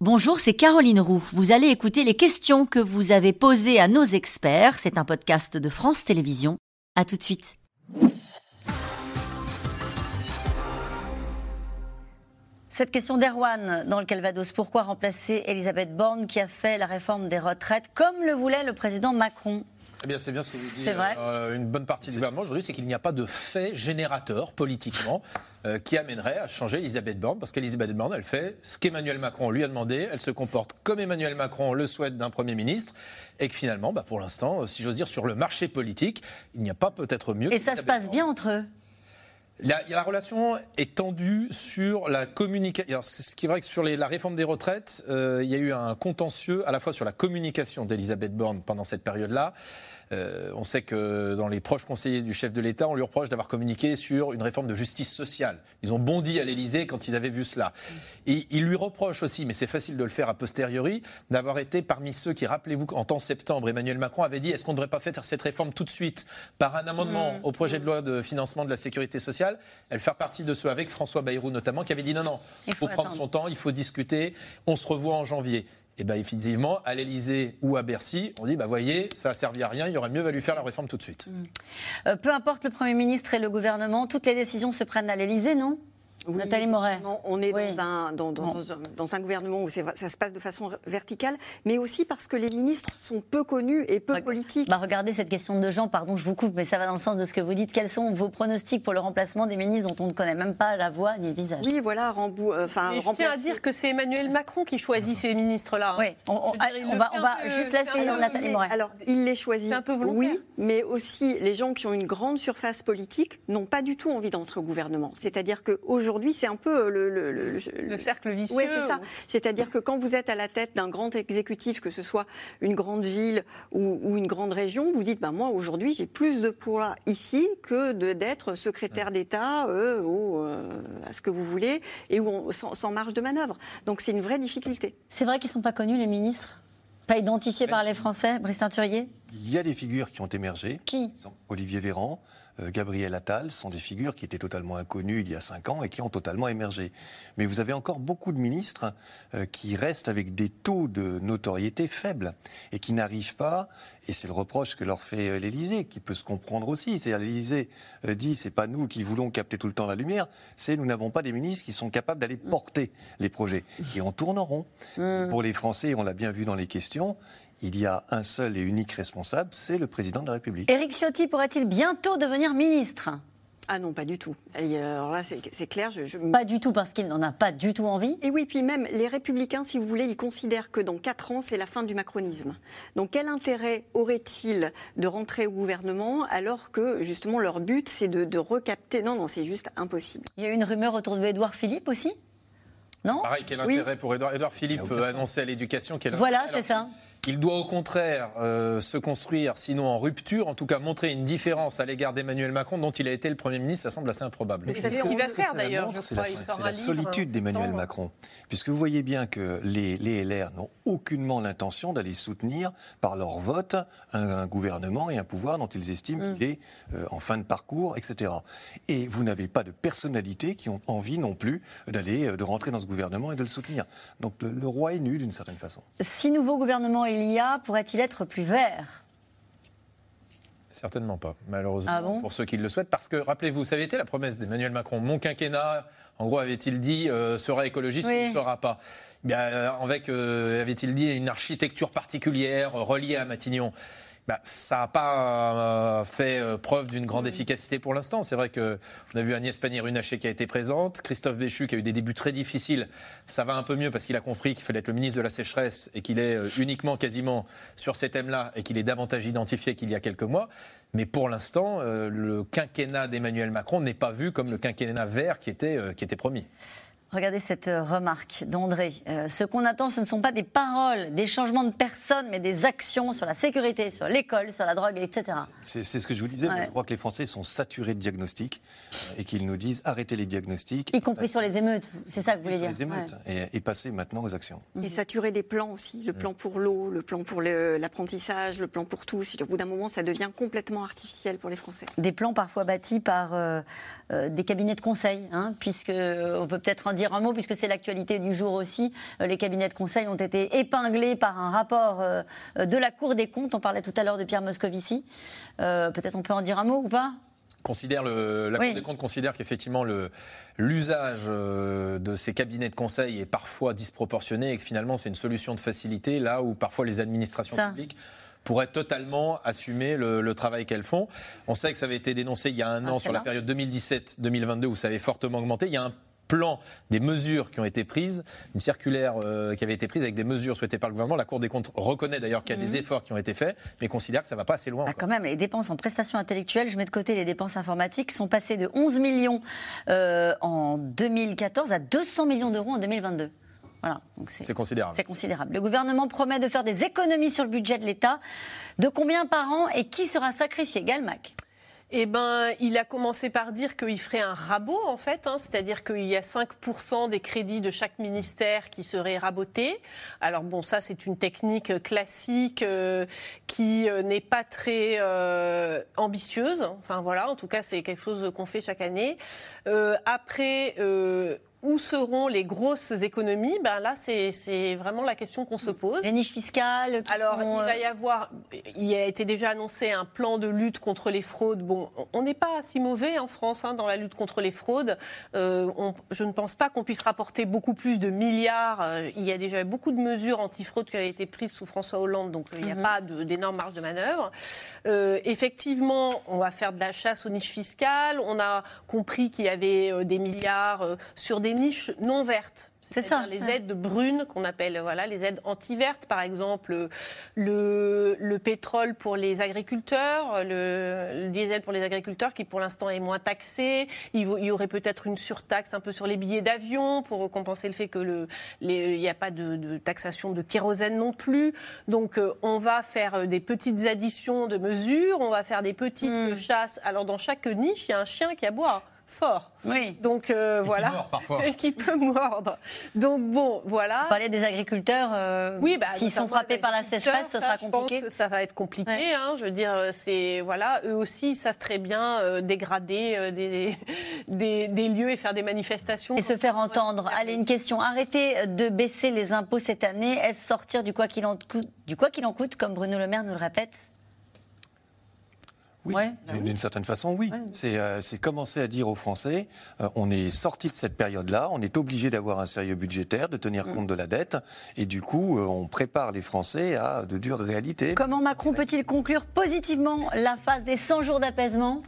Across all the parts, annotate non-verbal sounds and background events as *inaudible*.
Bonjour, c'est Caroline Roux. Vous allez écouter les questions que vous avez posées à nos experts. C'est un podcast de France Télévisions. À tout de suite. Cette question d'Erwan dans le Calvados. Pourquoi remplacer Elisabeth Borne qui a fait la réforme des retraites comme le voulait le président Macron? Eh bien, c'est bien ce que vous dites. Euh, une bonne partie du gouvernement aujourd'hui, c'est qu'il n'y a pas de fait générateur politiquement euh, qui amènerait à changer Elisabeth Borne, parce qu'Elisabeth Borne, elle fait ce qu'Emmanuel Macron lui a demandé, elle se comporte comme Emmanuel Macron le souhaite d'un Premier ministre, et que finalement, bah, pour l'instant, si j'ose dire, sur le marché politique, il n'y a pas peut-être mieux. Et ça se passe bien entre eux la, la, relation est tendue sur la communication. Ce qui est vrai que sur les, la réforme des retraites, euh, il y a eu un contentieux à la fois sur la communication d'Elisabeth Borne pendant cette période-là. Euh, on sait que dans les proches conseillers du chef de l'État, on lui reproche d'avoir communiqué sur une réforme de justice sociale. Ils ont bondi à l'Élysée quand ils avaient vu cela. Et il lui reproche aussi, mais c'est facile de le faire a posteriori, d'avoir été parmi ceux qui, rappelez-vous, en temps septembre, Emmanuel Macron avait dit est-ce qu'on ne devrait pas faire cette réforme tout de suite par un amendement mmh. au projet de loi de financement de la sécurité sociale? Elle fait partie de ceux avec François Bayrou notamment qui avait dit non, non, il faut, prendre son temps, il faut discuter, on se revoit en janvier. Et bien, effectivement, à l'Elysée ou à Bercy, on dit, bah voyez, ça a servi à rien, il aurait mieux valu faire la réforme tout de suite. Mmh. Euh, peu importe le Premier ministre et le gouvernement, toutes les décisions se prennent à l'Elysée, non? Nathalie Moret. On est dans, un, dans, un, gouvernement où ça se passe de façon verticale, mais aussi parce que les ministres sont peu connus et peu politiques. Bah regardez cette question de Jean, pardon, je vous coupe, mais ça va dans le sens de ce que vous dites. Quels sont vos pronostics pour le remplacement des ministres dont on ne connaît même pas la voix ni le visage? Oui, voilà, Rambou. Euh, enfin, je tiens à dire que c'est Emmanuel Macron qui choisit ces ministres-là. Oui, on, va, on va juste laisser Nathalie Moret. Alors, il les choisit, un peu oui, mais aussi les gens qui ont une grande surface politique n'ont pas du tout envie d'entrer au gouvernement. C'est-à-dire qu'aujourd'hui, c'est un peu le, cercle vicieux. Oui, c'est ça. C'est-à-dire que quand vous êtes à la tête d'un grand exécutif, que ce soit une grande ville ou, une grande région, vous dites, bah, moi aujourd'hui j'ai plus de poids ici que d'être secrétaire d'État euh, ou euh, à ce que vous voulez, et où sans, marge de manœuvre. Donc c'est une vraie difficulté. C'est vrai qu'ils ne sont pas connus, les ministres? Pas identifiés par les Français, Brice Teinturier Il y a des figures qui ont émergé. Qui? Olivier Véran, euh, Gabriel Attal sont des figures qui étaient totalement inconnues il y a cinq ans et qui ont totalement émergé. Mais vous avez encore beaucoup de ministres euh, qui restent avec des taux de notoriété faibles et qui n'arrivent pas, et c'est le reproche que leur fait euh, l'Élysée, qui peut se comprendre aussi. C'est l'Élysée dit c'est pas nous qui voulons capter tout le temps la lumière, c'est nous n'avons pas des ministres qui sont capables d'aller porter les projets. Et on tourne en rond. Mmh. Pour les Français, on l'a bien vu dans les questions, il y a un seul et unique responsable, c'est le président de la République. Éric Ciotti pourrait-il bientôt devenir ministre? Ah non, pas du tout. Alors là, c'est clair. Je, Pas du tout parce qu'il n'en a pas du tout envie. Et oui, puis même les républicains, si vous voulez, ils considèrent que dans quatre ans, c'est la fin du macronisme. Donc quel intérêt aurait-il de rentrer au gouvernement alors que justement leur but, c'est de, recapter? Non, non, c'est juste impossible. Il y a eu une rumeur autour de Édouard Philippe aussi? Non? Pareil, quel intérêt pour Édouard, Philippe annoncer à l'éducation Voilà, c'est ça. Il doit au contraire euh, se construire, sinon en rupture, en tout cas montrer une différence à l'égard d'Emmanuel Macron, dont il a été le Premier ministre, ça semble assez improbable. C'est ce qu'il va faire d'ailleurs. C'est la, la solitude d'Emmanuel Macron. Puisque vous voyez bien que les, les LR n'ont aucunement l'intention d'aller soutenir par leur vote un, gouvernement et un pouvoir dont ils estiment mm. qu'il est euh, en fin de parcours, etc. Et vous n'avez pas de personnalités qui ont envie non plus d'aller, euh, de rentrer dans ce gouvernement et de le soutenir. Donc le, le roi est nu d'une certaine façon. Si nouveau gouvernement il y a, pourrait-il être plus vert? Certainement pas, malheureusement, ah pour ceux qui le souhaitent. Parce que, rappelez-vous, ça avait été la promesse d'Emmanuel Macron. Mon quinquennat, en gros, avait-il dit, euh, sera écologiste ou ne sera pas? Bien, euh, Avec, euh, avait-il dit, une architecture particulière reliée à Matignon bah, ça n'a pas euh, fait euh, preuve d'une grande efficacité pour l'instant. C'est vrai qu'on a vu Agnès Pannier-Runacher qui a été présente, Christophe Béchu qui a eu des débuts très difficiles. Ça va un peu mieux parce qu'il a compris qu'il fallait être le ministre de la sécheresse et qu'il est euh, uniquement quasiment sur ces thèmes-là et qu'il est davantage identifié qu'il y a quelques mois. Mais pour l'instant, le quinquennat d'Emmanuel Macron n'est pas vu comme le quinquennat vert qui était, qui était promis. Regardez cette euh, remarque d'André. Euh, ce qu'on attend, ce ne sont pas des paroles, des changements de personnes, mais des actions sur la sécurité, sur l'école, sur la drogue, etc. C'est ce que je vous disais. Je crois que les Français sont saturés de diagnostics et qu'ils nous disent arrêtez les diagnostics. Y compris sur les émeutes, c'est ça que vous voulez dire les émeutes et, et, passer maintenant aux actions. Et saturés des plans aussi. Le plan pour l'eau, le plan pour l'apprentissage, le, plan pour tous. Au bout d'un moment, ça devient complètement artificiel pour les Français. Des plans parfois bâtis par euh, des cabinets de conseil, hein, puisque on peut peut-être en dire un mot puisque c'est l'actualité du jour aussi. Euh, les cabinets de conseil ont été épinglés par un rapport euh, de la Cour des comptes. On parlait tout à l'heure de Pierre Moscovici. Euh, Peut-être on peut en dire un mot ou pas? Considère le, la Oui. Cour des comptes considère qu'effectivement l'usage de ces cabinets de conseil est parfois disproportionné et que finalement c'est une solution de facilité là où parfois les administrations Ça. publiques pourraient totalement assumer le, le travail qu'elles font. On sait que ça avait été dénoncé il y a un Ah, an sur la période 2017-2022 où ça avait fortement augmenté. Il y a un plan, des mesures qui ont été prises, une circulaire euh, qui avait été prise avec des mesures souhaitées par le gouvernement. La Cour des comptes reconnaît d'ailleurs qu'il y a des efforts qui ont été faits, mais considère que ça ne va pas assez loin. Ah, quand même, les dépenses en prestations intellectuelles, je mets de côté les dépenses informatiques, sont passées de 11 millions euh, en 2014 à 200 millions d'euros en 2022. Voilà, C'est considérable. c'est considérable. Le gouvernement promet de faire des économies sur le budget de l'État. De combien par an et qui sera sacrifié? Galmac Eh ben, il a commencé par dire qu'il ferait un rabot, en fait, hein, c'est-à-dire qu'il y a 5% des crédits de chaque ministère qui seraient rabotés. Alors bon, ça c'est une technique classique euh, qui euh, n'est pas très euh, ambitieuse. Enfin voilà, en tout cas c'est quelque chose qu'on fait chaque année. Après. Euh, où seront les grosses économies Ben là, c'est vraiment la question qu'on se pose. Les niches fiscales qui Alors, sont, il euh, va y avoir, il a été déjà annoncé un plan de lutte contre les fraudes. Bon, on n'est pas si mauvais en France hein, dans la lutte contre les fraudes. Euh, on- je ne pense pas qu'on puisse rapporter beaucoup plus de milliards. Euh, il y a déjà beaucoup de mesures antifraude qui avaient été prises sous François Hollande, donc euh, il n'y a Mhm. pas d'énorme marge de manœuvre. Euh, effectivement, on va faire de la chasse aux niches fiscales. On a compris qu'il y avait euh, des milliards euh, sur des niches non vertes. C'est ça, Les ouais. aides brunes qu'on appelle voilà les aides anti-vertes par exemple le, le pétrole pour les agriculteurs le, le diesel pour les agriculteurs qui pour l'instant est moins taxé il, y aurait peut-être une surtaxe un peu sur les billets d'avion pour compenser le fait que il n'y a pas de, de taxation de kérosène non plus donc euh, on va faire euh, des petites additions de mesures on va faire des petites Mm. chasses alors dans chaque niche il y a un chien qui aboie fort Oui. donc euh, Et qui voilà mord parfois. et *laughs* qui peut mordre. Donc bon, voilà. Vous parlez des agriculteurs. euh, Oui, bah, S'ils sont frappés par la sécheresse, ce ça, sera Je compliqué. pense que ça va être compliqué. Ouais. hein. je veux dire, euh, c'est voilà, eux aussi, ils savent très bien euh, dégrader euh, des, *laughs* des, des lieux et faire des manifestations. Et se faire entendre. Allez, une question. Arrêtez de baisser les impôts cette année. Est-ce sortir du quoi qu'il en coûte, du quoi qu'il en coûte, comme Bruno Le Maire nous le répète? Oui, Ouais. d'une- certaine façon, oui. C'est euh, commencer à dire aux Français, euh, on est sorti de cette période-là, on est obligé d'avoir un sérieux budgétaire, de tenir compte de la dette, et du coup, euh, on prépare les Français à de dures réalités. Comment Macron peut-il conclure positivement la phase des 100 jours d'apaisement?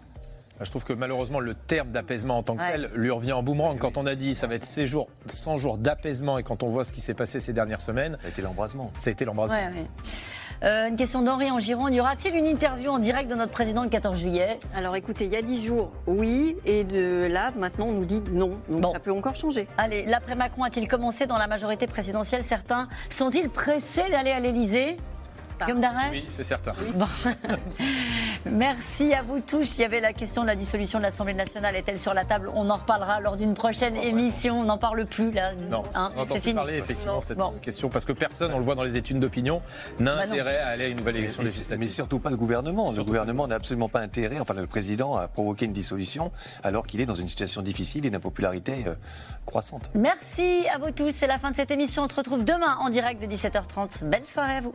Je trouve que malheureusement le terme d'apaisement en tant que Ouais. tel lui revient en boomerang. Quand on a dit ça va être ces jours, 100 jours d'apaisement et quand on voit ce qui s'est passé ces dernières semaines, Ça a été l'embrasement. ça a été l'embrasement. Ouais, ouais. Euh, Une question d'Henri en Gironde. Y aura-t-il une interview en direct de notre président le 14 juillet? Alors écoutez, il y a 10 jours, oui, et de là, maintenant, on nous dit non. Donc Bon. ça peut encore changer. Allez, l'après-Macron a-t-il commencé dans la majorité présidentielle? Certains sont-ils pressés d'aller à Guillaume Darin Oui, c'est certain. Bon. *laughs* Merci à vous tous. Il y avait la question de la dissolution de l'Assemblée nationale. Est-elle sur la table? On en reparlera lors d'une prochaine émission. On n'en parle plus là. Non, Hein, on entend c'est plus parler effectivement Non. cette Bon. question parce que personne, on le voit dans les études d'opinion, n'a Bah intérêt à aller à une nouvelle élection et- législative. mais surtout pas le gouvernement. Le gouvernement n'a absolument pas intérêt, enfin le président, à provoquer une dissolution alors qu'il est dans une situation difficile et une impopularité euh, croissante. Merci à vous tous. C'est la fin de cette émission. On se retrouve demain en direct de 17h30. Belle soirée à vous.